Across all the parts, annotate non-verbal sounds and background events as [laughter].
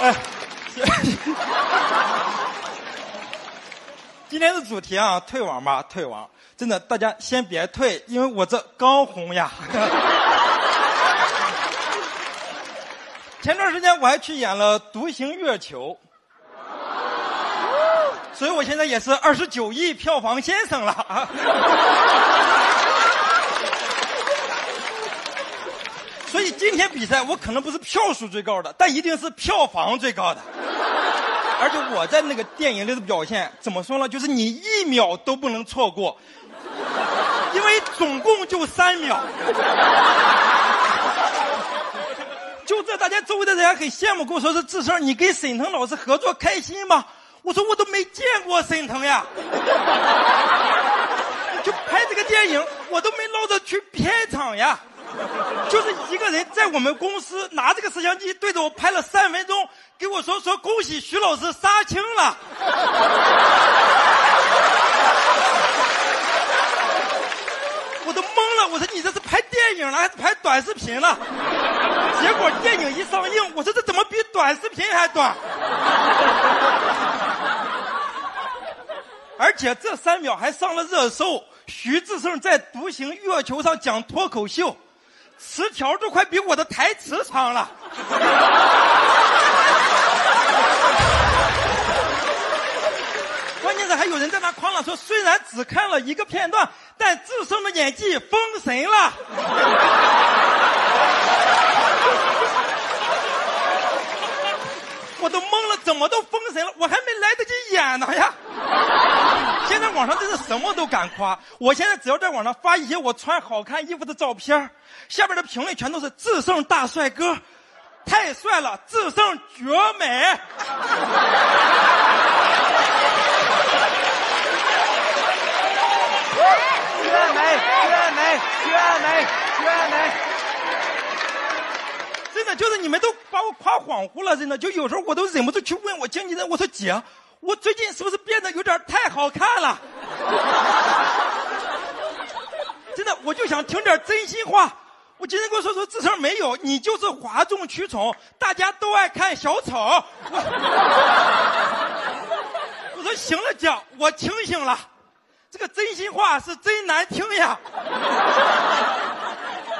哎，今天的主题啊，退网吧，退网。真的，大家先别退，因为我这刚红呀。前段时间我还去演了《独行月球》，所以我现在也是二十九亿票房先生了。所以今天比赛我可能不是票数最高的，但一定是票房最高的。[laughs] 而且我在那个电影里的表现，怎么说呢？就是你一秒都不能错过。因为总共就三秒，就这，大家周围的人还很羡慕，跟我说是志胜，你跟沈腾老师合作开心吗？我说我都没见过沈腾呀，[laughs] 就拍这个电影，我都没捞着去片场呀，[laughs] 就是一个人在我们公司拿这个摄像机对着我拍了三分钟，给我说说恭喜徐老师杀青了。[laughs] 我都懵了，我说你这是拍电影了还是拍短视频了？[laughs] 结果电影一上映，我说这怎么比短视频还短？而且这三秒还上了热搜，徐志胜在独行月球上讲脱口秀，词条都快比我的台词长了。关键是还有人在那夸了，说虽然只看了一个片段，但自身的演技封神了。我都懵了，怎么都封神了？我还没来得及演呢呀！现在网上真是什么都敢夸。我现在只要在网上发一些我穿好看衣服的照片，下边的评论全都是智胜大帅哥，太帅了，智胜绝美。绝美，绝美，绝美，绝美！真的就是你们都把我夸恍惚了，真的就有时候我都忍不住去问我经纪人，我说姐，我最近是不是变得有点太好看了？[laughs] 真的，我就想听点真心话。我今天跟我说说，智商没有，你就是哗众取宠，大家都爱看小丑。我 [laughs] 我说行了姐，我清醒了。这个真心话是真难听呀！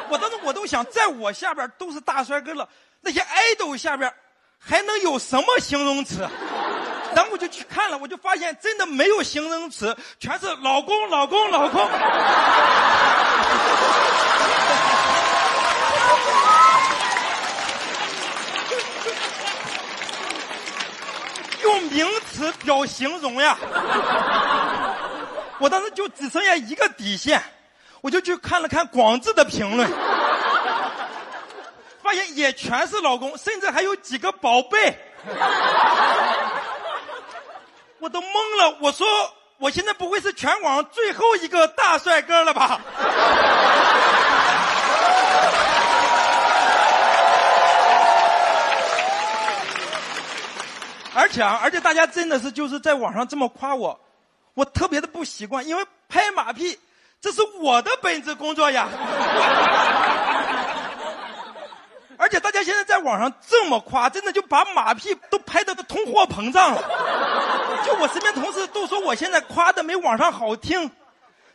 我当时我都想，在我下边都是大帅哥了，那些爱豆下边还能有什么形容词？然后我就去看了，我就发现真的没有形容词，全是老公、老公、老公。[laughs] 用名词表形容呀！我当时就只剩下一个底线，我就去看了看广智的评论，发现也全是老公，甚至还有几个宝贝，我都懵了。我说，我现在不会是全网最后一个大帅哥了吧？[laughs] 而且啊，而且大家真的是就是在网上这么夸我。我特别的不习惯，因为拍马屁，这是我的本职工作呀。[laughs] 而且大家现在在网上这么夸，真的就把马屁都拍的都通货膨胀了。就我身边同事都说我现在夸的没网上好听，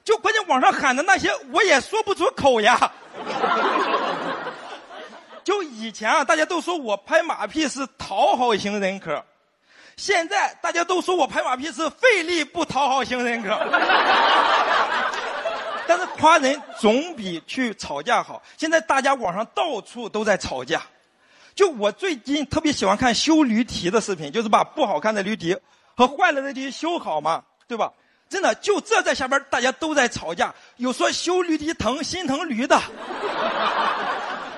就关键网上喊的那些我也说不出口呀。就以前啊，大家都说我拍马屁是讨好型人格。现在大家都说我拍马屁是费力不讨好型人格，但是夸人总比去吵架好。现在大家网上到处都在吵架，就我最近特别喜欢看修驴蹄的视频，就是把不好看的驴蹄和坏了的驴修好嘛，对吧？真的，就这在下边大家都在吵架，有说修驴蹄疼心疼驴的。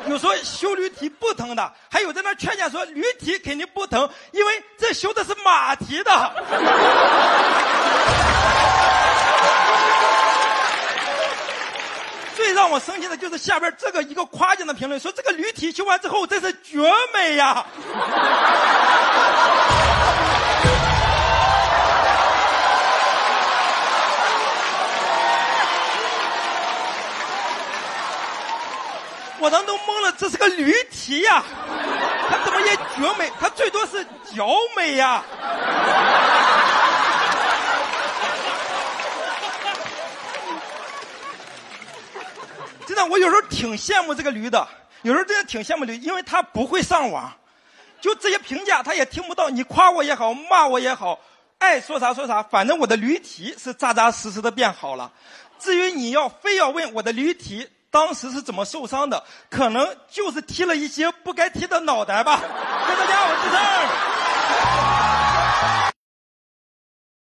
有说修驴蹄不疼的，还有在那劝架说驴蹄肯定不疼，因为这修的是马蹄的。[laughs] 最让我生气的就是下边这个一个夸奖的评论，说这个驴蹄修完之后真是绝美呀。我当时都懵了，这是个驴蹄呀，它怎么也绝美？它最多是脚美呀。真的，我有时候挺羡慕这个驴的，有时候真的挺羡慕驴，因为它不会上网，就这些评价它也听不到，你夸我也好，骂我也好，爱说啥说啥，反正我的驴蹄是扎扎实实的变好了。至于你要非要问我的驴蹄当时是怎么受伤的，可能就是踢了一些不该踢的脑袋吧。谢谢大家，我是郑。